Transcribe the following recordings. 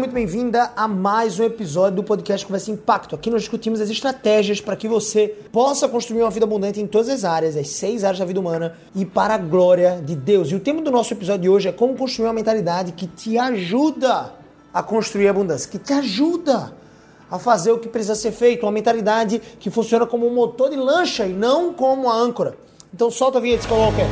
muito bem-vinda a mais um episódio do podcast Conversa Impacto. Aqui nós discutimos as estratégias para que você possa construir uma vida abundante em todas as áreas, as seis áreas da vida humana e para a glória de Deus. E o tema do nosso episódio de hoje é como construir uma mentalidade que te ajuda a construir abundância, que te ajuda a fazer o que precisa ser feito, uma mentalidade que funciona como um motor de lancha e não como a âncora. Então solta a vinheta, Skywalker.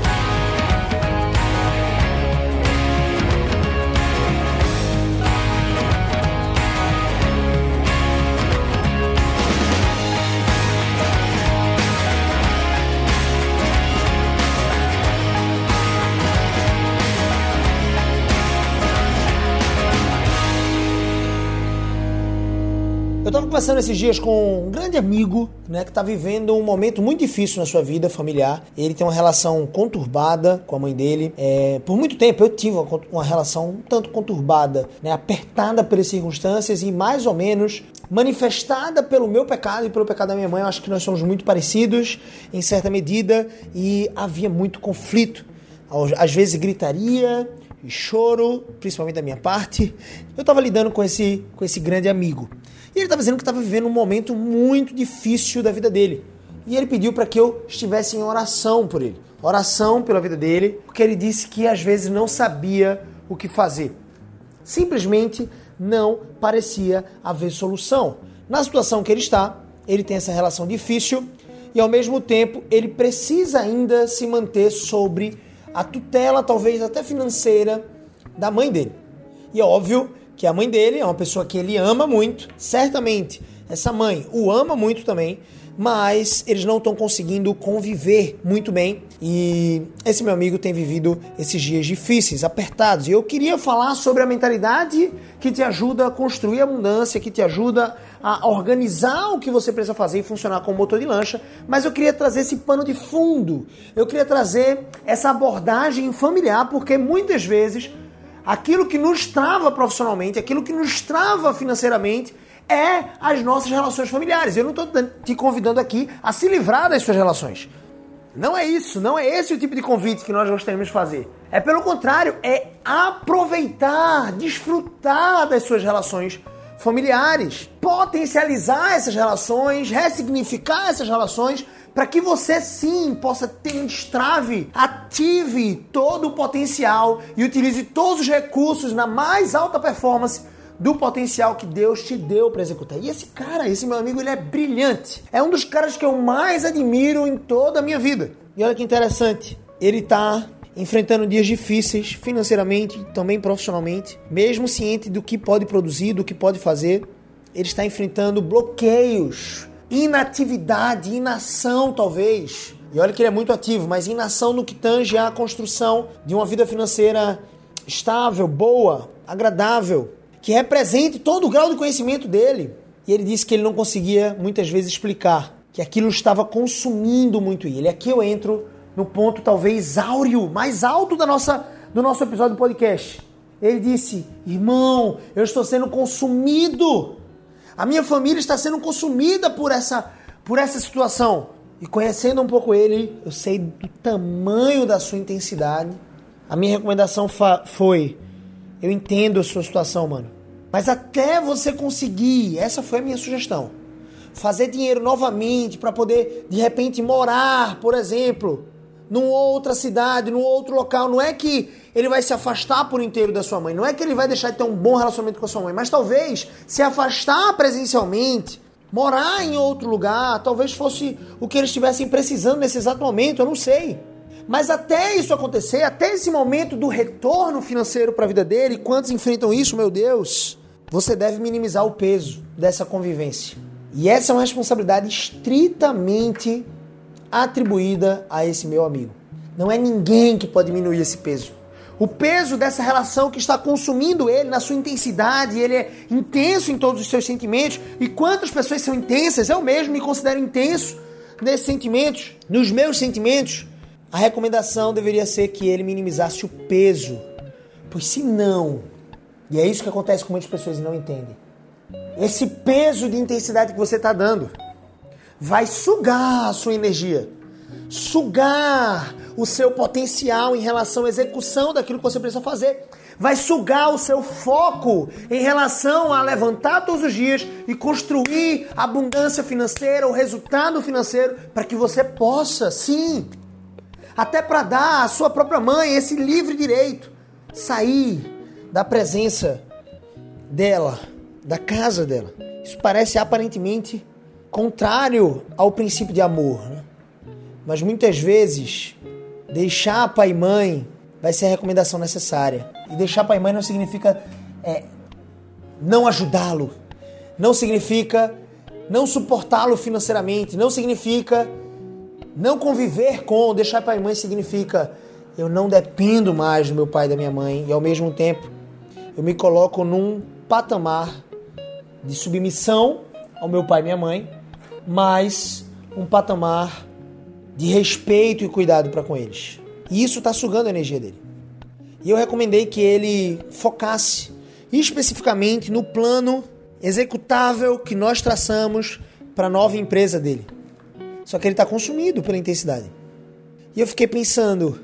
Conversando esses dias com um grande amigo, né, que está vivendo um momento muito difícil na sua vida familiar. Ele tem uma relação conturbada com a mãe dele. É, por muito tempo eu tive uma, uma relação um tanto conturbada, né, apertada pelas circunstâncias e mais ou menos manifestada pelo meu pecado e pelo pecado da minha mãe. Eu acho que nós somos muito parecidos em certa medida e havia muito conflito. Às vezes gritaria, e choro, principalmente da minha parte. Eu estava lidando com esse, com esse grande amigo. E ele estava dizendo que estava vivendo um momento muito difícil da vida dele. E ele pediu para que eu estivesse em oração por ele. Oração pela vida dele, porque ele disse que às vezes não sabia o que fazer. Simplesmente não parecia haver solução. Na situação que ele está, ele tem essa relação difícil e ao mesmo tempo ele precisa ainda se manter sobre a tutela, talvez até financeira, da mãe dele. E é óbvio que a mãe dele é uma pessoa que ele ama muito, certamente essa mãe o ama muito também, mas eles não estão conseguindo conviver muito bem e esse meu amigo tem vivido esses dias difíceis, apertados. E eu queria falar sobre a mentalidade que te ajuda a construir abundância, que te ajuda a organizar o que você precisa fazer e funcionar como motor de lancha, mas eu queria trazer esse pano de fundo. Eu queria trazer essa abordagem familiar, porque muitas vezes aquilo que nos trava profissionalmente, aquilo que nos trava financeiramente, é as nossas relações familiares. Eu não estou te convidando aqui a se livrar das suas relações. Não é isso, não é esse o tipo de convite que nós gostaríamos de fazer. É pelo contrário, é aproveitar, desfrutar das suas relações familiares, potencializar essas relações, ressignificar essas relações para que você sim possa ter um destrave, ative todo o potencial e utilize todos os recursos na mais alta performance do potencial que Deus te deu para executar. E esse cara, esse meu amigo, ele é brilhante. É um dos caras que eu mais admiro em toda a minha vida. E olha que interessante, ele tá enfrentando dias difíceis financeiramente, também profissionalmente, mesmo ciente do que pode produzir, do que pode fazer, ele está enfrentando bloqueios inatividade, inação talvez. E olha que ele é muito ativo, mas inação no que tange à construção de uma vida financeira estável, boa, agradável, que represente todo o grau de conhecimento dele. E ele disse que ele não conseguia muitas vezes explicar que aquilo estava consumindo muito ele. Aqui eu entro no ponto talvez áureo, mais alto da nossa, do nosso episódio do podcast. Ele disse: Irmão, eu estou sendo consumido a minha família está sendo consumida por essa, por essa situação. E conhecendo um pouco ele, eu sei do tamanho da sua intensidade. A minha recomendação foi: eu entendo a sua situação, mano. Mas até você conseguir, essa foi a minha sugestão. Fazer dinheiro novamente para poder de repente morar, por exemplo, numa outra cidade, num outro local. Não é que ele vai se afastar por inteiro da sua mãe, não é que ele vai deixar de ter um bom relacionamento com a sua mãe, mas talvez se afastar presencialmente, morar em outro lugar, talvez fosse o que eles estivessem precisando nesse exato momento, eu não sei. Mas até isso acontecer, até esse momento do retorno financeiro para a vida dele, quantos enfrentam isso, meu Deus? Você deve minimizar o peso dessa convivência. E essa é uma responsabilidade estritamente atribuída a esse meu amigo. Não é ninguém que pode diminuir esse peso. O peso dessa relação que está consumindo ele na sua intensidade, ele é intenso em todos os seus sentimentos. E quantas pessoas são intensas? Eu mesmo me considero intenso nesses sentimentos, nos meus sentimentos. A recomendação deveria ser que ele minimizasse o peso. Pois se não, e é isso que acontece com muitas pessoas e não entendem, esse peso de intensidade que você está dando vai sugar a sua energia, sugar o seu potencial em relação à execução daquilo que você precisa fazer. vai sugar o seu foco em relação a levantar todos os dias e construir abundância financeira, o resultado financeiro, para que você possa, sim, até para dar à sua própria mãe esse livre direito, sair da presença dela, da casa dela. Isso parece aparentemente contrário ao princípio de amor, né? mas muitas vezes deixar pai e mãe vai ser a recomendação necessária. E deixar pai e mãe não significa é, não ajudá-lo, não significa não suportá-lo financeiramente, não significa não conviver com. Deixar pai e mãe significa eu não dependo mais do meu pai e da minha mãe e ao mesmo tempo eu me coloco num patamar de submissão ao meu pai e minha mãe, mas um patamar de respeito e cuidado para com eles. E isso está sugando a energia dele. E eu recomendei que ele focasse especificamente no plano executável que nós traçamos para a nova empresa dele. Só que ele está consumido pela intensidade. E eu fiquei pensando,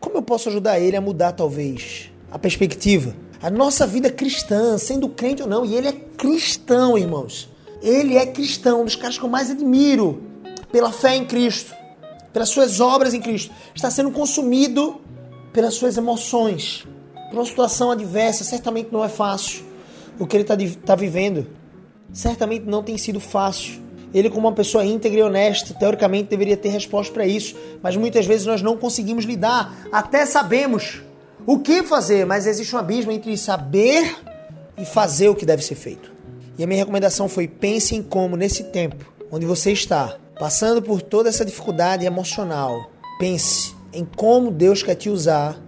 como eu posso ajudar ele a mudar talvez a perspectiva? A nossa vida cristã, sendo crente ou não, e ele é cristão, irmãos. Ele é cristão, um dos caras que eu mais admiro pela fé em Cristo pelas suas obras em Cristo, está sendo consumido pelas suas emoções, por uma situação adversa. Certamente não é fácil o que ele está tá vivendo. Certamente não tem sido fácil. Ele, como uma pessoa íntegra e honesta, teoricamente deveria ter resposta para isso, mas muitas vezes nós não conseguimos lidar. Até sabemos o que fazer, mas existe um abismo entre saber e fazer o que deve ser feito. E a minha recomendação foi: pense em como, nesse tempo onde você está, passando por toda essa dificuldade emocional, pense em como Deus quer te usar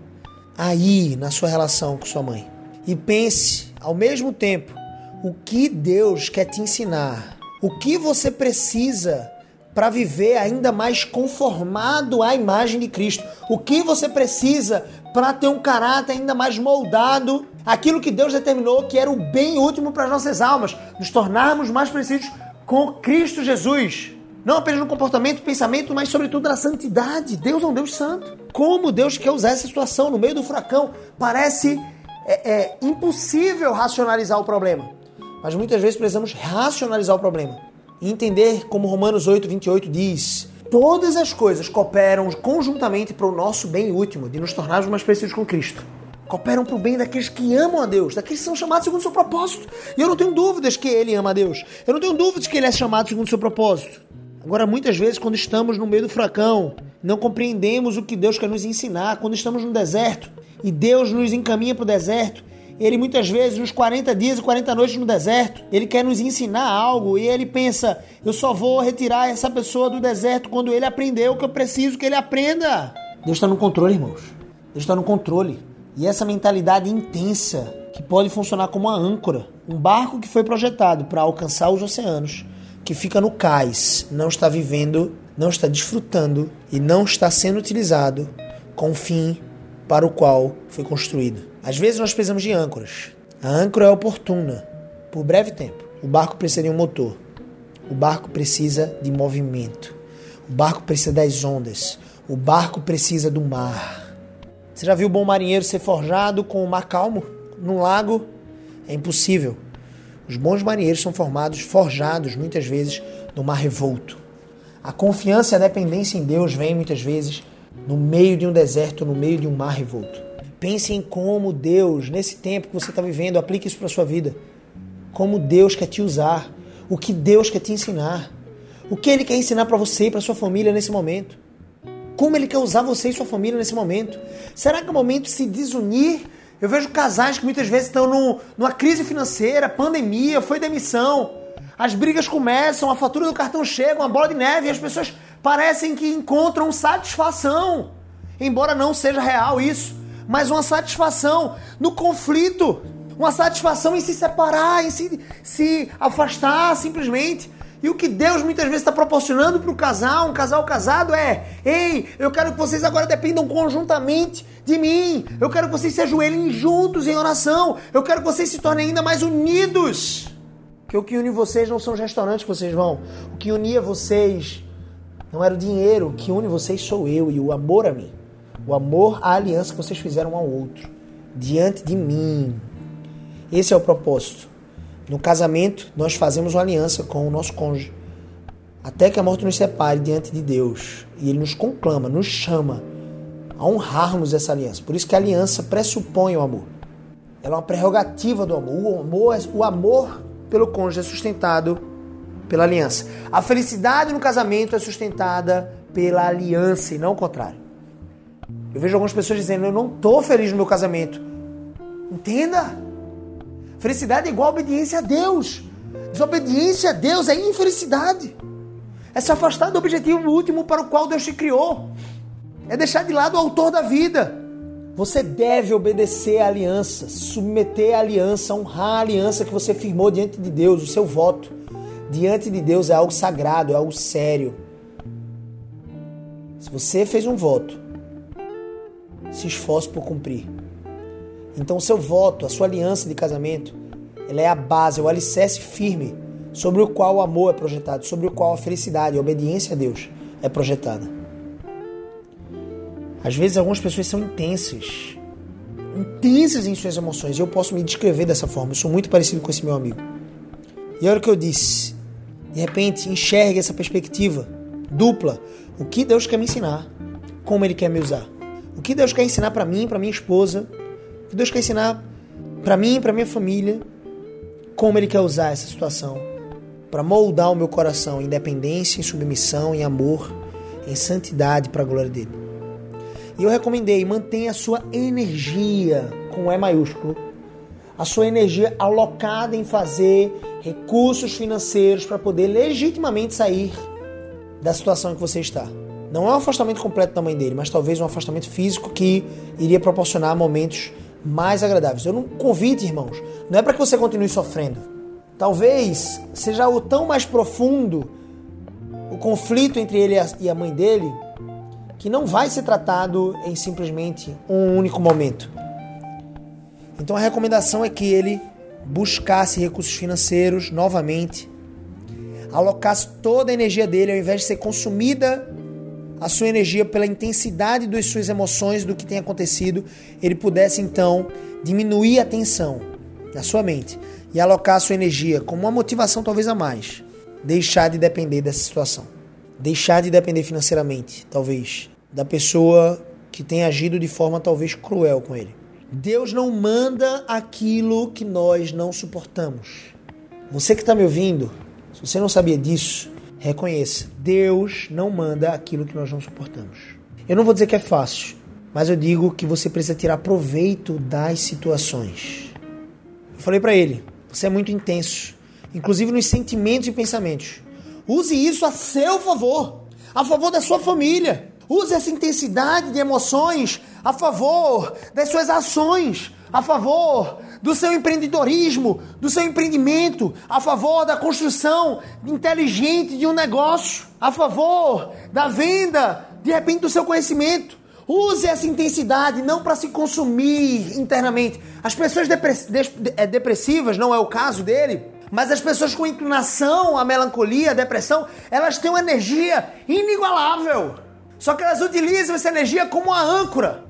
aí na sua relação com sua mãe. E pense ao mesmo tempo o que Deus quer te ensinar, o que você precisa para viver ainda mais conformado à imagem de Cristo, o que você precisa para ter um caráter ainda mais moldado aquilo que Deus determinou que era o bem último para as nossas almas, nos tornarmos mais precisos com Cristo Jesus. Não apenas no comportamento, pensamento, mas sobretudo na santidade. Deus é um Deus santo. Como Deus quer usar essa situação no meio do furacão? Parece é, é, impossível racionalizar o problema. Mas muitas vezes precisamos racionalizar o problema. E entender como Romanos 8, 28 diz: todas as coisas cooperam conjuntamente para o nosso bem último, de nos tornarmos mais parecidos com Cristo cooperam para o bem daqueles que amam a Deus, daqueles que são chamados segundo o seu propósito. E eu não tenho dúvidas que ele ama a Deus. Eu não tenho dúvidas que ele é chamado segundo o seu propósito. Agora, muitas vezes, quando estamos no meio do fracão, não compreendemos o que Deus quer nos ensinar. Quando estamos no deserto e Deus nos encaminha para o deserto, ele muitas vezes, nos 40 dias e 40 noites no deserto, ele quer nos ensinar algo e ele pensa: eu só vou retirar essa pessoa do deserto quando ele aprender o que eu preciso que ele aprenda. Deus está no controle, irmãos. Deus está no controle. E essa mentalidade intensa que pode funcionar como uma âncora, um barco que foi projetado para alcançar os oceanos, que fica no cais não está vivendo, não está desfrutando e não está sendo utilizado com o fim para o qual foi construído. Às vezes nós precisamos de âncoras. A âncora é oportuna, por breve tempo. O barco precisa de um motor. O barco precisa de movimento. O barco precisa das ondas. O barco precisa do mar. Você já viu o bom marinheiro ser forjado com o mar calmo num lago? É impossível. Os bons marinheiros são formados, forjados muitas vezes no mar revolto. A confiança e a dependência em Deus vem muitas vezes no meio de um deserto, no meio de um mar revolto. Pense em como Deus, nesse tempo que você está vivendo, aplique isso para a sua vida. Como Deus quer te usar, o que Deus quer te ensinar, o que Ele quer ensinar para você e para sua família nesse momento. Como Ele quer usar você e sua família nesse momento. Será que é o momento de se desunir eu vejo casais que muitas vezes estão no, numa crise financeira, pandemia, foi demissão. As brigas começam, a fatura do cartão chega, uma bola de neve e as pessoas parecem que encontram satisfação. Embora não seja real isso, mas uma satisfação no conflito, uma satisfação em se separar, em se, se afastar simplesmente. E o que Deus muitas vezes está proporcionando para o casal, um casal casado, é: ei, eu quero que vocês agora dependam conjuntamente de mim. Eu quero que vocês se ajoelhem juntos em oração. Eu quero que vocês se tornem ainda mais unidos. Que o que une vocês não são os restaurantes que vocês vão. O que unia vocês não era o dinheiro. O que une vocês sou eu e o amor a mim. O amor à aliança que vocês fizeram ao outro. diante de mim. Esse é o propósito. No casamento, nós fazemos uma aliança com o nosso cônjuge. Até que a morte nos separe diante de Deus. E Ele nos conclama, nos chama a honrarmos essa aliança. Por isso que a aliança pressupõe o amor. Ela é uma prerrogativa do amor. O amor, o amor pelo cônjuge é sustentado pela aliança. A felicidade no casamento é sustentada pela aliança e não o contrário. Eu vejo algumas pessoas dizendo: Eu não estou feliz no meu casamento. Entenda. Felicidade é igual a obediência a Deus. Desobediência a Deus é infelicidade. É se afastar do objetivo último para o qual Deus te criou. É deixar de lado o autor da vida. Você deve obedecer à aliança, submeter à aliança, honrar a aliança que você firmou diante de Deus, o seu voto. Diante de Deus é algo sagrado, é algo sério. Se você fez um voto, se esforce por cumprir. Então, o seu voto, a sua aliança de casamento, ela é a base, é o alicerce firme sobre o qual o amor é projetado, sobre o qual a felicidade, a obediência a Deus é projetada. Às vezes, algumas pessoas são intensas, intensas em suas emoções, eu posso me descrever dessa forma. Eu sou muito parecido com esse meu amigo. E olha o que eu disse. De repente, enxergue essa perspectiva dupla. O que Deus quer me ensinar? Como Ele quer me usar? O que Deus quer ensinar para mim, para minha esposa? Que Deus quer ensinar para mim, para minha família? Como Ele quer usar essa situação para moldar o meu coração em dependência, em submissão, em amor, em santidade para a glória dele. E eu recomendei, mantenha a sua energia com E maiúsculo, a sua energia alocada em fazer recursos financeiros para poder legitimamente sair da situação em que você está. Não é um afastamento completo da mãe dele, mas talvez um afastamento físico que iria proporcionar momentos mais agradáveis. Eu não convite, irmãos, não é para que você continue sofrendo. Talvez seja o tão mais profundo o conflito entre ele e a mãe dele que não vai ser tratado em simplesmente um único momento. Então a recomendação é que ele buscasse recursos financeiros novamente, alocasse toda a energia dele ao invés de ser consumida a sua energia pela intensidade das suas emoções do que tem acontecido, ele pudesse então diminuir a tensão na sua mente e alocar a sua energia com uma motivação talvez a mais. Deixar de depender dessa situação. Deixar de depender financeiramente, talvez, da pessoa que tem agido de forma talvez cruel com ele. Deus não manda aquilo que nós não suportamos. Você que está me ouvindo, se você não sabia disso, reconheça: Deus não manda aquilo que nós não suportamos. Eu não vou dizer que é fácil, mas eu digo que você precisa tirar proveito das situações. Eu falei para ele: você é muito intenso, inclusive nos sentimentos e pensamentos. Use isso a seu favor, a favor da sua família. Use essa intensidade de emoções a favor das suas ações, a favor do seu empreendedorismo, do seu empreendimento, a favor da construção inteligente de um negócio, a favor da venda, de repente, do seu conhecimento. Use essa intensidade não para se consumir internamente. As pessoas é, depressivas, não é o caso dele, mas as pessoas com inclinação à melancolia, à depressão, elas têm uma energia inigualável. Só que elas utilizam essa energia como uma âncora,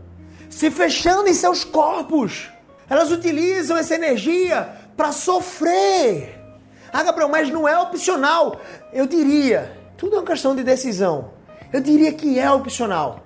se fechando em seus corpos. Elas utilizam essa energia para sofrer. Ah, Gabriel, mas não é opcional. Eu diria, tudo é uma questão de decisão. Eu diria que é opcional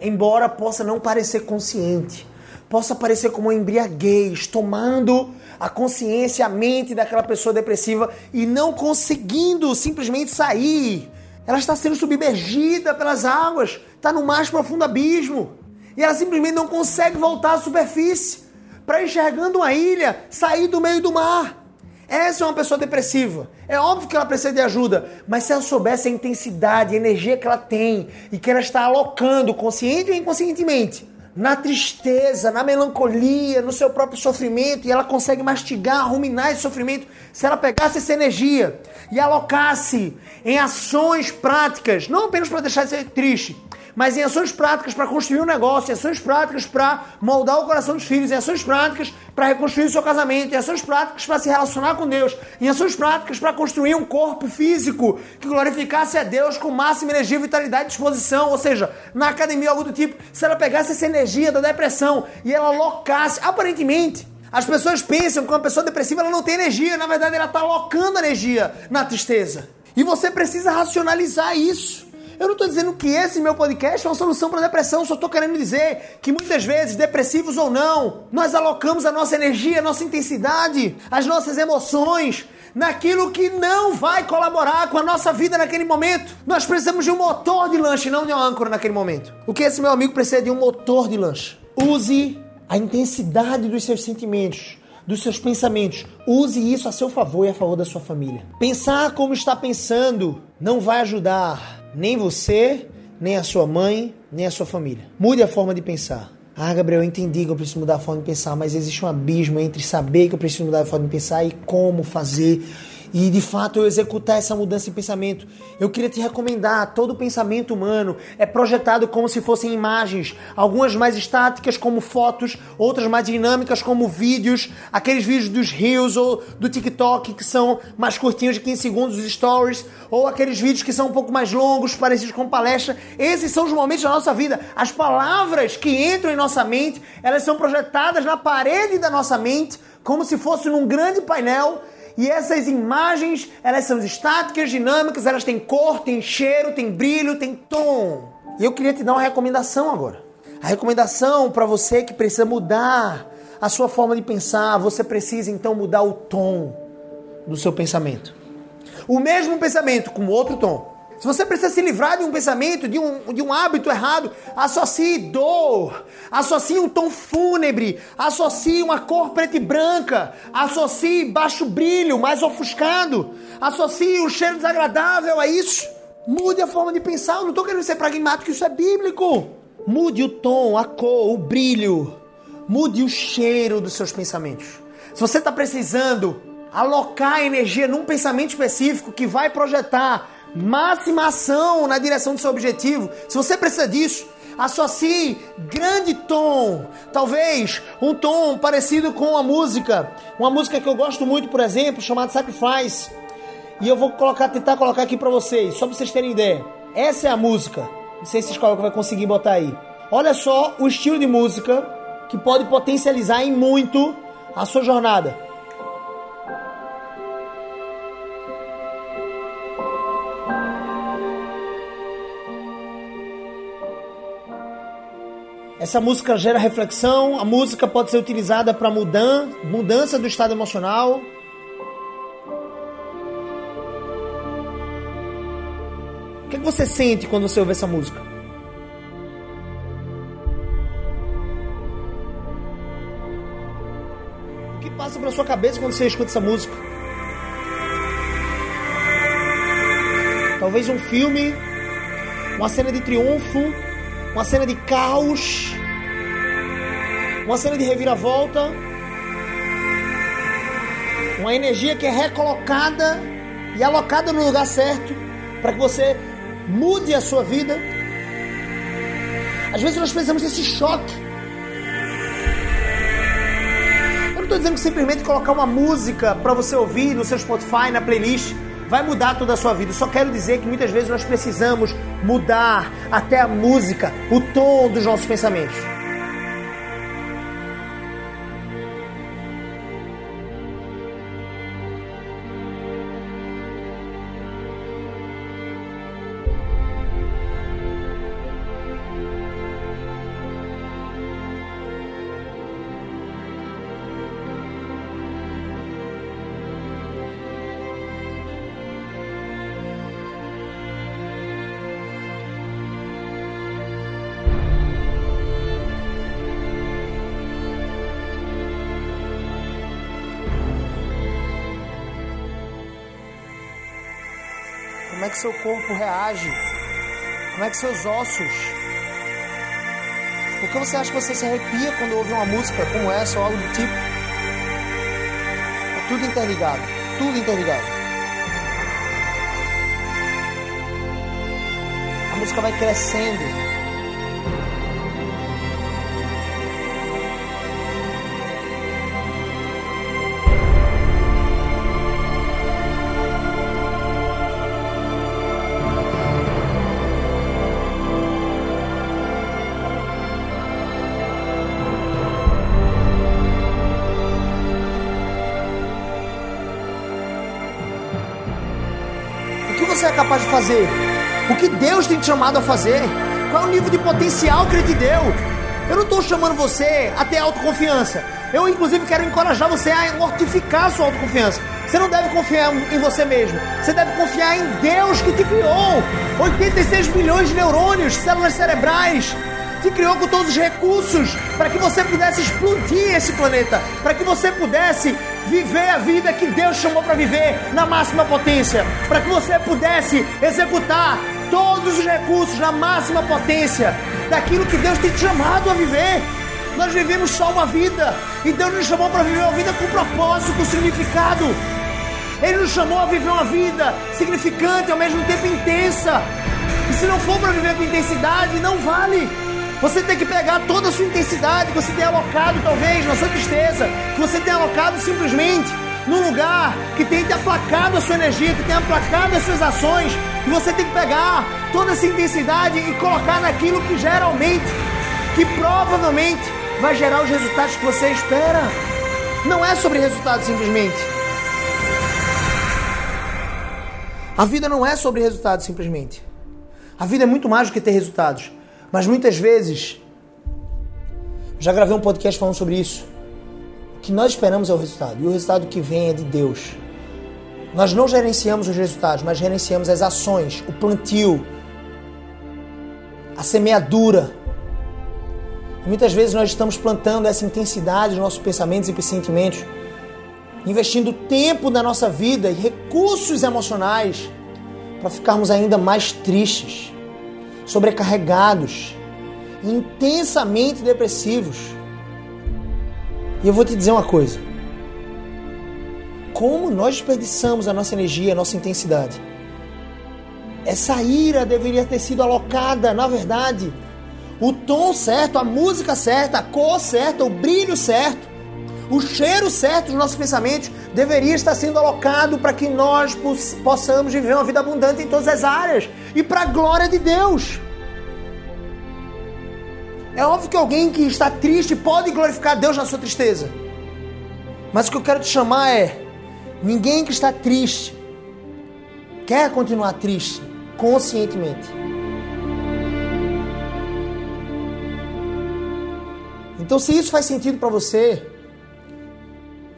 embora possa não parecer consciente, possa parecer como uma embriaguez, tomando a consciência, a mente daquela pessoa depressiva e não conseguindo simplesmente sair. Ela está sendo submergida pelas águas, está no mais profundo abismo. E ela simplesmente não consegue voltar à superfície para enxergando uma ilha sair do meio do mar. Essa é uma pessoa depressiva. É óbvio que ela precisa de ajuda, mas se ela soubesse a intensidade, a energia que ela tem e que ela está alocando, consciente ou inconscientemente, na tristeza, na melancolia, no seu próprio sofrimento, e ela consegue mastigar, ruminar esse sofrimento, se ela pegasse essa energia e alocasse em ações práticas, não apenas para deixar de ser triste, mas em ações práticas para construir um negócio, em ações práticas para moldar o coração dos filhos, em ações práticas para reconstruir o seu casamento, em ações práticas para se relacionar com Deus, em ações práticas para construir um corpo físico que glorificasse a Deus com máxima energia, vitalidade e disposição. Ou seja, na academia, algo do tipo, se ela pegasse essa energia da depressão e ela locasse, aparentemente, as pessoas pensam que uma pessoa depressiva ela não tem energia, na verdade ela está alocando energia na tristeza. E você precisa racionalizar isso. Eu não estou dizendo que esse meu podcast é uma solução para depressão, só estou querendo dizer que muitas vezes, depressivos ou não, nós alocamos a nossa energia, a nossa intensidade, as nossas emoções naquilo que não vai colaborar com a nossa vida naquele momento. Nós precisamos de um motor de lanche, não de uma âncora naquele momento. O que esse meu amigo precisa de um motor de lanche. Use a intensidade dos seus sentimentos, dos seus pensamentos. Use isso a seu favor e a favor da sua família. Pensar como está pensando não vai ajudar nem você, nem a sua mãe, nem a sua família. Mude a forma de pensar. Ah, Gabriel, eu entendi que eu preciso mudar a forma de pensar, mas existe um abismo entre saber que eu preciso mudar a forma de pensar e como fazer e de fato eu executar essa mudança de pensamento. Eu queria te recomendar: todo pensamento humano é projetado como se fossem imagens, algumas mais estáticas, como fotos, outras mais dinâmicas, como vídeos, aqueles vídeos dos Reels ou do TikTok que são mais curtinhos de 15 segundos, os stories, ou aqueles vídeos que são um pouco mais longos, parecidos com palestra. Esses são os momentos da nossa vida. As palavras que entram em nossa mente, elas são projetadas na parede da nossa mente, como se fosse num grande painel e essas imagens, elas são estáticas, dinâmicas, elas têm cor, têm cheiro, têm brilho, têm tom. E eu queria te dar uma recomendação agora. A recomendação para você que precisa mudar a sua forma de pensar, você precisa então mudar o tom do seu pensamento. O mesmo pensamento com outro tom. Se você precisa se livrar de um pensamento, de um, de um hábito errado, associe dor, associe um tom fúnebre, associe uma cor preta e branca, associe baixo brilho, mais ofuscado, associe um cheiro desagradável a isso. Mude a forma de pensar. Eu não estou querendo ser pragmático, isso é bíblico. Mude o tom, a cor, o brilho. Mude o cheiro dos seus pensamentos. Se você está precisando alocar energia num pensamento específico que vai projetar máxima ação na direção do seu objetivo. Se você precisa disso, associe grande tom, talvez um tom parecido com a música, uma música que eu gosto muito, por exemplo, chamada Sacrifice. E eu vou colocar, tentar colocar aqui para vocês, só para vocês terem ideia. Essa é a música. Não sei se escola vai conseguir botar aí. Olha só o estilo de música que pode potencializar em muito a sua jornada. Essa música gera reflexão, a música pode ser utilizada para mudan mudança do estado emocional. O que, é que você sente quando você ouve essa música? O que passa pela sua cabeça quando você escuta essa música? Talvez um filme, uma cena de triunfo, uma cena de caos, uma cena de reviravolta, uma energia que é recolocada e alocada no lugar certo para que você mude a sua vida. Às vezes nós precisamos desse choque. Eu não estou dizendo que simplesmente colocar uma música para você ouvir no seu Spotify, na playlist, vai mudar toda a sua vida. só quero dizer que muitas vezes nós precisamos mudar até a música, o tom dos nossos pensamentos. Como é que seu corpo reage? Como é que seus ossos? Por que você acha que você se arrepia quando ouve uma música como essa ou algo do tipo? É tudo interligado, tudo interligado. A música vai crescendo capaz de fazer? O que Deus tem te chamado a fazer? Qual é o nível de potencial que Ele te deu? Eu não estou chamando você a ter autoconfiança. Eu, inclusive, quero encorajar você a mortificar a sua autoconfiança. Você não deve confiar em você mesmo. Você deve confiar em Deus que te criou. 86 milhões de neurônios, células cerebrais. Te criou com todos os recursos para que você pudesse explodir esse planeta, para que você pudesse viver a vida que Deus chamou para viver na máxima potência, para que você pudesse executar todos os recursos na máxima potência daquilo que Deus tem te chamado a viver. Nós vivemos só uma vida e Deus nos chamou para viver uma vida com propósito, com significado. Ele nos chamou a viver uma vida significante ao mesmo tempo intensa. E se não for para viver com intensidade, não vale. Você tem que pegar toda a sua intensidade que você tem alocado, talvez, na sua tristeza, que você tem alocado simplesmente num lugar que tem te aplacado a sua energia, que tem aplacado as suas ações, e você tem que pegar toda essa intensidade e colocar naquilo que geralmente, que provavelmente vai gerar os resultados que você espera. Não é sobre resultados simplesmente. A vida não é sobre resultados simplesmente. A vida é muito mais do que ter resultados. Mas muitas vezes, já gravei um podcast falando sobre isso. O que nós esperamos é o resultado. E o resultado que vem é de Deus. Nós não gerenciamos os resultados, mas gerenciamos as ações, o plantio, a semeadura. E muitas vezes nós estamos plantando essa intensidade nos nossos pensamentos e sentimentos, investindo tempo da nossa vida e recursos emocionais para ficarmos ainda mais tristes sobrecarregados, intensamente depressivos. E eu vou te dizer uma coisa: como nós desperdiçamos a nossa energia, a nossa intensidade. Essa ira deveria ter sido alocada, na verdade, o tom certo, a música certa, a cor certa, o brilho certo, o cheiro certo dos nossos pensamentos deveria estar sendo alocado para que nós possamos viver uma vida abundante em todas as áreas e para a glória de Deus. É óbvio que alguém que está triste pode glorificar Deus na sua tristeza. Mas o que eu quero te chamar é: ninguém que está triste quer continuar triste conscientemente. Então, se isso faz sentido para você,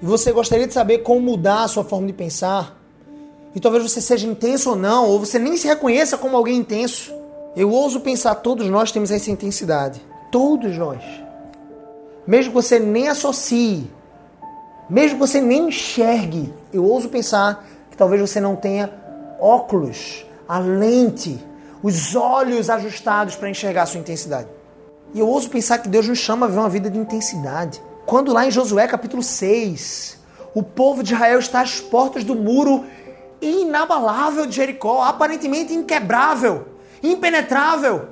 e você gostaria de saber como mudar a sua forma de pensar, e talvez você seja intenso ou não, ou você nem se reconheça como alguém intenso, eu ouso pensar, todos nós temos essa intensidade. Todos nós. Mesmo que você nem associe, mesmo que você nem enxergue, eu ouso pensar que talvez você não tenha óculos, a lente, os olhos ajustados para enxergar a sua intensidade. E eu ouso pensar que Deus nos chama a ver uma vida de intensidade. Quando lá em Josué capítulo 6, o povo de Israel está às portas do muro inabalável de Jericó, aparentemente inquebrável, impenetrável.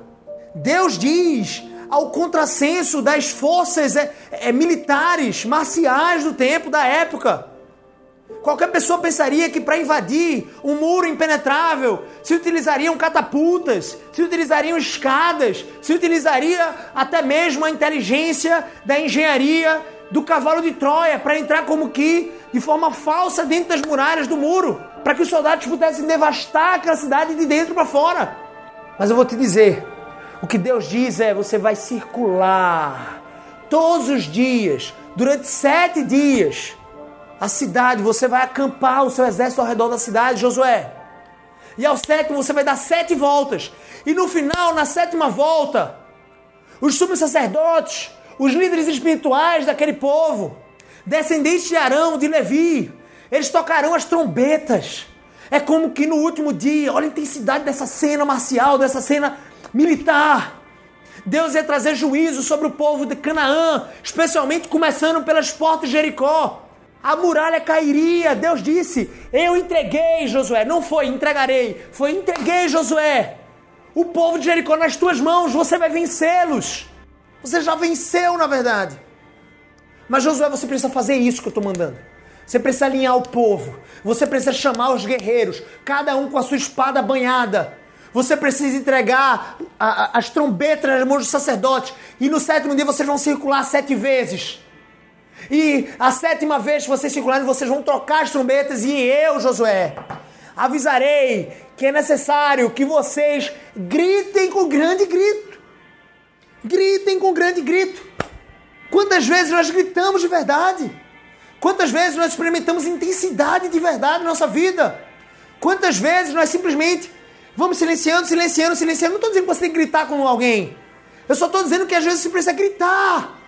Deus diz ao contrassenso das forças é, é, militares, marciais do tempo, da época. Qualquer pessoa pensaria que para invadir um muro impenetrável se utilizariam catapultas, se utilizariam escadas, se utilizaria até mesmo a inteligência da engenharia do cavalo de Troia para entrar como que de forma falsa dentro das muralhas do muro, para que os soldados pudessem devastar aquela cidade de dentro para fora. Mas eu vou te dizer, o que Deus diz é: você vai circular todos os dias, durante sete dias, a cidade, você vai acampar o seu exército ao redor da cidade, Josué. E ao sétimo você vai dar sete voltas. E no final, na sétima volta, os sumos sacerdotes, os líderes espirituais daquele povo, descendentes de Arão, de Levi, eles tocarão as trombetas. É como que no último dia, olha a intensidade dessa cena marcial, dessa cena militar. Deus ia trazer juízo sobre o povo de Canaã, especialmente começando pelas portas de Jericó. A muralha cairia. Deus disse: Eu entreguei, Josué. Não foi entregarei, foi entreguei, Josué. O povo de Jericó nas tuas mãos, você vai vencê-los. Você já venceu, na verdade. Mas, Josué, você precisa fazer isso que eu estou mandando. Você precisa alinhar o povo. Você precisa chamar os guerreiros, cada um com a sua espada banhada. Você precisa entregar a, a, as trombetas nas mãos dos sacerdotes. E no sétimo dia vocês vão circular sete vezes. E a sétima vez que vocês circularem, vocês vão trocar as trombetas. E eu, Josué, avisarei que é necessário que vocês gritem com grande grito. Gritem com grande grito. Quantas vezes nós gritamos de verdade? Quantas vezes nós experimentamos intensidade de verdade na nossa vida? Quantas vezes nós simplesmente vamos silenciando, silenciando, silenciando? Não estou dizendo que você tem que gritar com alguém. Eu só estou dizendo que às vezes você precisa gritar.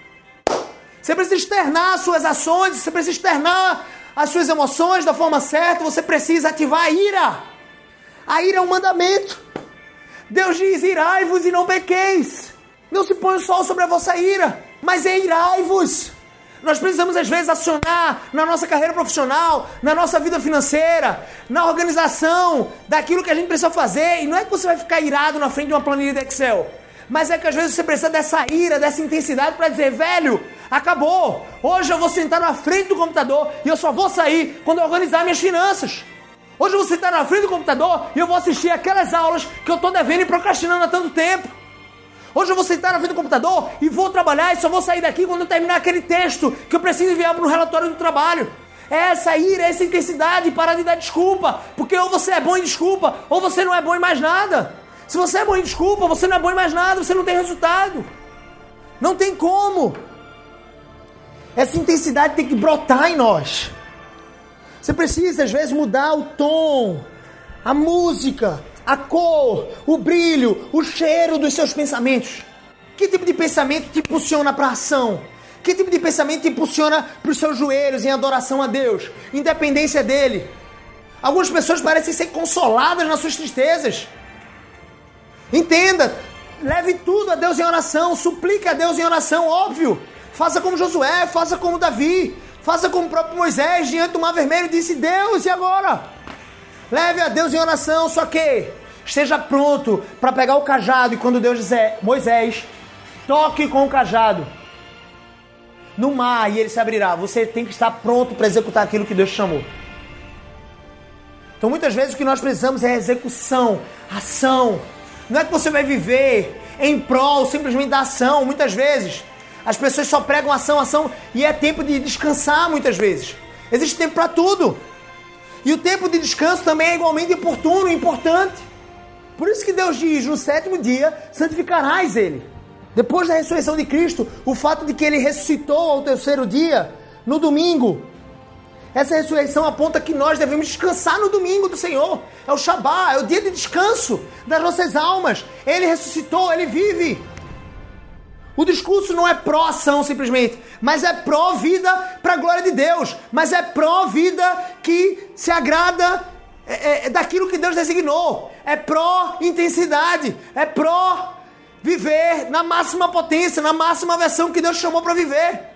Você precisa externar as suas ações, você precisa externar as suas emoções da forma certa, você precisa ativar a ira. A ira é um mandamento. Deus diz: irai-vos e não pequeis. Não se põe o sol sobre a vossa ira, mas é irai-vos. Nós precisamos, às vezes, acionar na nossa carreira profissional, na nossa vida financeira, na organização daquilo que a gente precisa fazer. E não é que você vai ficar irado na frente de uma planilha de Excel, mas é que às vezes você precisa dessa ira, dessa intensidade para dizer, velho, acabou. Hoje eu vou sentar na frente do computador e eu só vou sair quando eu organizar minhas finanças. Hoje eu vou sentar na frente do computador e eu vou assistir aquelas aulas que eu estou devendo e procrastinando há tanto tempo. Hoje eu vou sentar na frente do computador e vou trabalhar e só vou sair daqui quando eu terminar aquele texto que eu preciso enviar para o relatório do trabalho. É essa ira, essa intensidade, parar de dar desculpa. Porque ou você é bom em desculpa, ou você não é bom em mais nada. Se você é bom em desculpa, você não é bom em mais nada, você não tem resultado. Não tem como. Essa intensidade tem que brotar em nós. Você precisa, às vezes, mudar o tom, a música, a cor, o brilho, o cheiro dos seus pensamentos. Que tipo de pensamento te impulsiona para a ação? Que tipo de pensamento te impulsiona para os seus joelhos em adoração a Deus, independência dele? Algumas pessoas parecem ser consoladas nas suas tristezas. Entenda, leve tudo a Deus em oração, suplique a Deus em oração, óbvio. Faça como Josué, faça como Davi, faça como o próprio Moisés diante do mar vermelho disse: Deus, e agora? Leve a Deus em oração, só que esteja pronto para pegar o cajado e quando Deus disser, Moisés, toque com o cajado no mar e ele se abrirá. Você tem que estar pronto para executar aquilo que Deus chamou. Então muitas vezes o que nós precisamos é execução, ação. Não é que você vai viver em prol simplesmente da ação. Muitas vezes as pessoas só pregam ação, ação, e é tempo de descansar muitas vezes. Existe tempo para tudo. E o tempo de descanso também é igualmente oportuno e importante. Por isso que Deus diz: no sétimo dia santificarás ele. Depois da ressurreição de Cristo, o fato de que ele ressuscitou ao terceiro dia, no domingo, essa ressurreição aponta que nós devemos descansar no domingo do Senhor. É o Shabá, é o dia de descanso das nossas almas. Ele ressuscitou, ele vive. O discurso não é pró-ação simplesmente, mas é pró-vida para a glória de Deus, mas é pró-vida que se agrada é, é, é, daquilo que Deus designou, é pró-intensidade, é pró-viver na máxima potência, na máxima versão que Deus chamou para viver.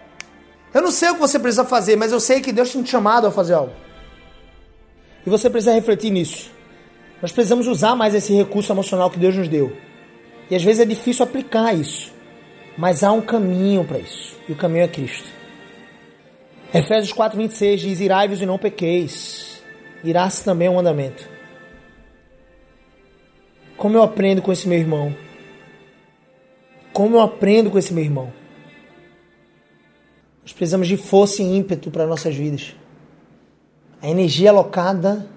Eu não sei o que você precisa fazer, mas eu sei que Deus tem te chamado a fazer algo. E você precisa refletir nisso. Nós precisamos usar mais esse recurso emocional que Deus nos deu. E às vezes é difícil aplicar isso. Mas há um caminho para isso. E o caminho é Cristo. Efésios 4:26 diz: Irai-vos e não pequeis. Irá-se também é um mandamento. Como eu aprendo com esse meu irmão? Como eu aprendo com esse meu irmão? Nós precisamos de força e ímpeto para nossas vidas. A energia alocada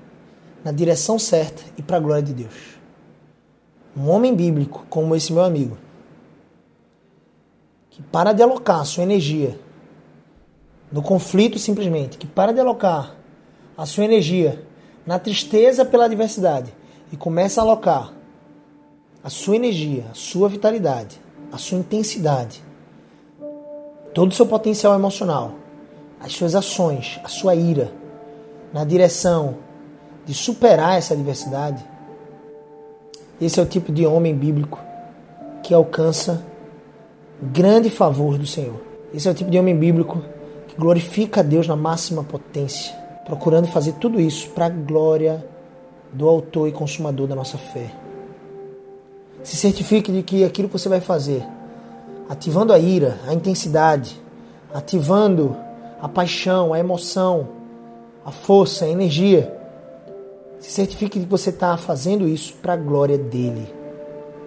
na direção certa e para a glória de Deus. Um homem bíblico como esse meu amigo que para de alocar sua energia no conflito simplesmente, que para de alocar a sua energia na tristeza pela adversidade e começa a alocar a sua energia, a sua vitalidade, a sua intensidade, todo o seu potencial emocional, as suas ações, a sua ira na direção de superar essa adversidade. Esse é o tipo de homem bíblico que alcança grande favor do Senhor. Esse é o tipo de homem bíblico que glorifica a Deus na máxima potência, procurando fazer tudo isso para a glória do autor e consumador da nossa fé. Se certifique de que aquilo que você vai fazer, ativando a ira, a intensidade, ativando a paixão, a emoção, a força, a energia, se certifique de que você está fazendo isso para a glória dele,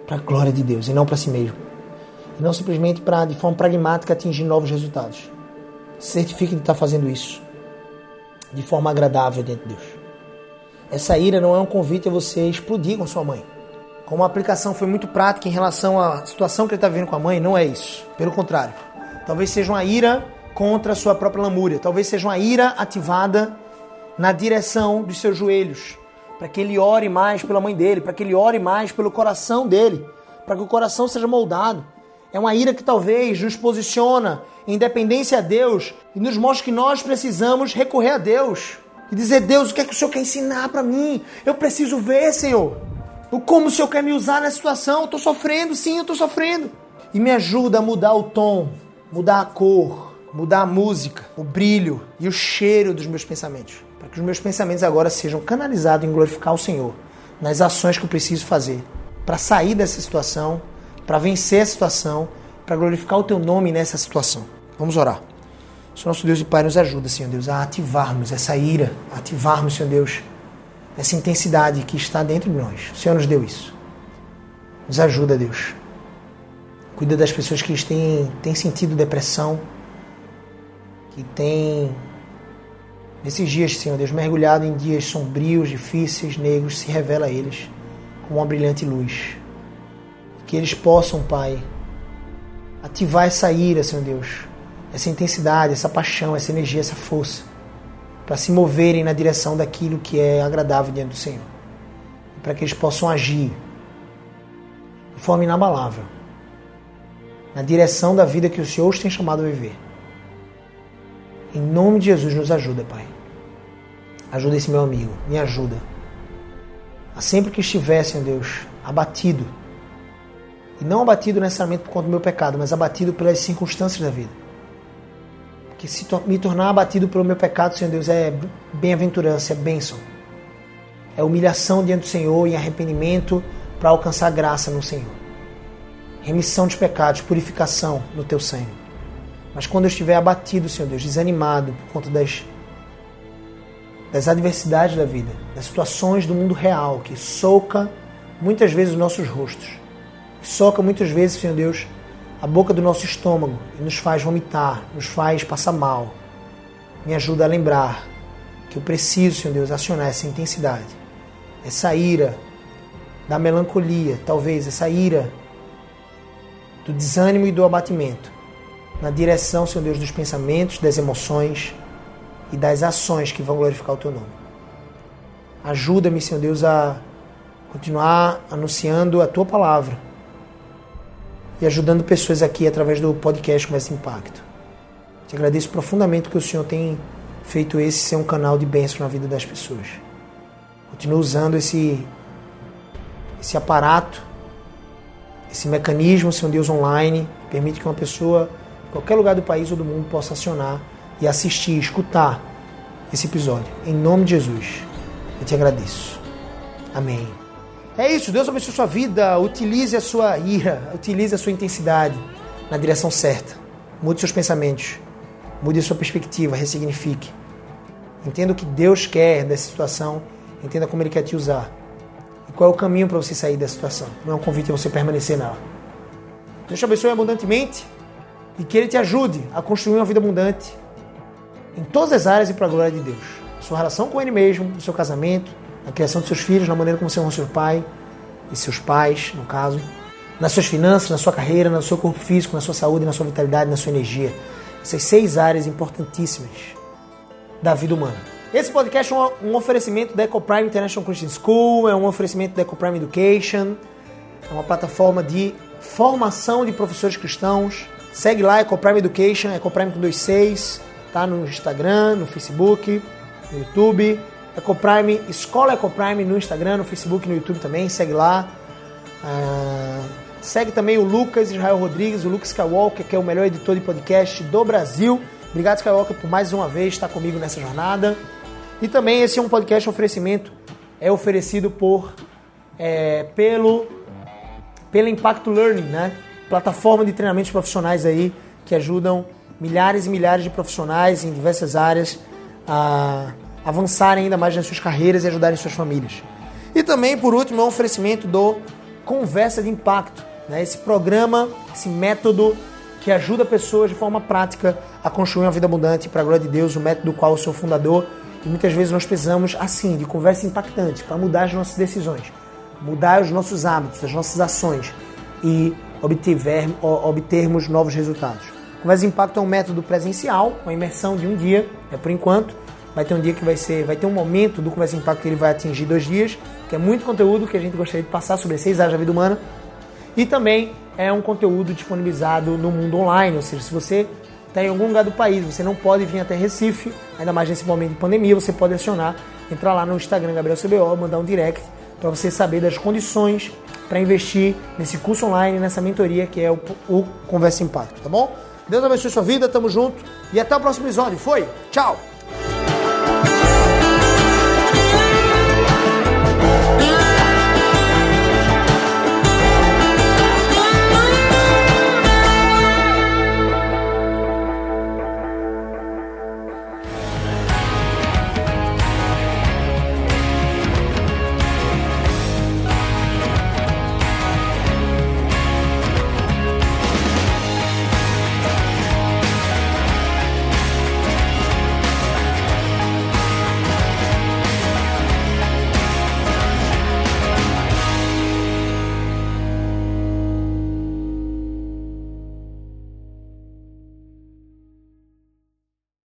para a glória de Deus e não para si mesmo e não simplesmente para, de forma pragmática, atingir novos resultados. Certifique de estar fazendo isso de forma agradável diante de Deus. Essa ira não é um convite a você explodir com sua mãe. Como a aplicação foi muito prática em relação à situação que ele está vivendo com a mãe, não é isso. Pelo contrário. Talvez seja uma ira contra a sua própria lamúria. Talvez seja uma ira ativada na direção dos seus joelhos. Para que ele ore mais pela mãe dele, para que ele ore mais pelo coração dele, para que o coração seja moldado. É uma ira que talvez nos posiciona em dependência a Deus e nos mostra que nós precisamos recorrer a Deus e dizer: Deus, o que é que o Senhor quer ensinar para mim? Eu preciso ver, Senhor. Como o Senhor quer me usar nessa situação? Eu estou sofrendo, sim, eu estou sofrendo. E me ajuda a mudar o tom, mudar a cor, mudar a música, o brilho e o cheiro dos meus pensamentos. Para que os meus pensamentos agora sejam canalizados em glorificar o Senhor, nas ações que eu preciso fazer para sair dessa situação, para vencer a situação, para glorificar o teu nome nessa situação. Vamos orar. Senhor nosso Deus e Pai, nos ajuda, Senhor Deus, a ativarmos essa ira, a ativarmos, Senhor Deus, essa intensidade que está dentro de nós. O Senhor nos deu isso. Nos ajuda, Deus. Cuida das pessoas que têm, têm sentido depressão, que têm, nesses dias, Senhor Deus, mergulhado em dias sombrios, difíceis, negros, se revela a eles como uma brilhante luz. Que eles possam, Pai, ativar essa ira, Senhor Deus, essa intensidade, essa paixão, essa energia, essa força, para se moverem na direção daquilo que é agradável diante do Senhor. Para que eles possam agir de forma inabalável na direção da vida que o Senhor os tem chamado a viver. Em nome de Jesus, nos ajuda, Pai. Ajuda esse meu amigo, me ajuda. A sempre que estiver, Senhor Deus, abatido, e não abatido necessariamente por conta do meu pecado, mas abatido pelas circunstâncias da vida que se me tornar abatido pelo meu pecado, Senhor Deus, é bem-aventurança, é bênção. É humilhação diante do Senhor e arrependimento para alcançar graça no Senhor. Remissão de pecados, purificação no teu sangue. Mas quando eu estiver abatido, Senhor Deus, desanimado por conta das, das adversidades da vida, das situações do mundo real que soca muitas vezes os nossos rostos, soca muitas vezes, Senhor Deus, a boca do nosso estômago e nos faz vomitar, nos faz passar mal. Me ajuda a lembrar que eu preciso, Senhor Deus, acionar essa intensidade, essa ira da melancolia, talvez essa ira do desânimo e do abatimento, na direção, Senhor Deus, dos pensamentos, das emoções e das ações que vão glorificar o Teu nome. Ajuda-me, Senhor Deus, a continuar anunciando a Tua palavra e ajudando pessoas aqui através do podcast com esse impacto. Te agradeço profundamente que o Senhor tem feito esse ser um canal de bênção na vida das pessoas. Continua usando esse, esse aparato, esse mecanismo, Senhor Deus, online, que permite que uma pessoa, em qualquer lugar do país ou do mundo, possa acionar e assistir, escutar esse episódio. Em nome de Jesus, eu te agradeço. Amém. É isso, Deus abençoe sua vida, utilize a sua ira, utilize a sua intensidade na direção certa. Mude seus pensamentos, mude sua perspectiva, ressignifique. Entenda o que Deus quer dessa situação, entenda como Ele quer te usar. E qual é o caminho para você sair dessa situação. Não é um convite a você permanecer nela. Deus te abençoe abundantemente e que Ele te ajude a construir uma vida abundante em todas as áreas e para a glória de Deus. Sua relação com Ele mesmo, no seu casamento, na criação dos seus filhos, na maneira como você honra seu pai e seus pais, no caso, nas suas finanças, na sua carreira, no seu corpo físico, na sua saúde, na sua vitalidade, na sua energia. Essas seis áreas importantíssimas da vida humana. Esse podcast é um oferecimento da EcoPrime International Christian School, é um oferecimento da EcoPrime Education, é uma plataforma de formação de professores cristãos. Segue lá, EcoPrime Education, EcoPrime com 26, tá no Instagram, no Facebook, no YouTube. Ecoprime, Escola Ecoprime no Instagram, no Facebook, no YouTube também, segue lá. Uh, segue também o Lucas Israel Rodrigues, o Lucas Skywalker, que é o melhor editor de podcast do Brasil. Obrigado, Skywalker, por mais uma vez estar comigo nessa jornada. E também esse é um podcast oferecimento, é oferecido por é, pelo pela Impacto Learning, né? Plataforma de treinamentos profissionais aí que ajudam milhares e milhares de profissionais em diversas áreas a avançarem ainda mais nas suas carreiras e ajudarem suas famílias. E também, por último, é um oferecimento do Conversa de Impacto, né? esse programa, esse método que ajuda pessoas de forma prática a construir uma vida abundante para a glória de Deus, o método do qual eu sou fundador E muitas vezes nós precisamos, assim, de conversa impactante para mudar as nossas decisões, mudar os nossos hábitos, as nossas ações e obtiver, obtermos novos resultados. Conversa Impacto é um método presencial, uma imersão de um dia, é por enquanto. Vai ter um dia que vai ser, vai ter um momento do Conversa Impacto que ele vai atingir dois dias, que é muito conteúdo que a gente gostaria de passar sobre seis áreas da vida humana. E também é um conteúdo disponibilizado no mundo online, ou seja, se você está em algum lugar do país, você não pode vir até Recife, ainda mais nesse momento de pandemia, você pode acionar, entrar lá no Instagram Gabriel CBO, mandar um direct para você saber das condições para investir nesse curso online, nessa mentoria que é o, o Conversa Impacto, tá bom? Deus abençoe sua vida, tamo junto e até o próximo episódio. Foi, tchau!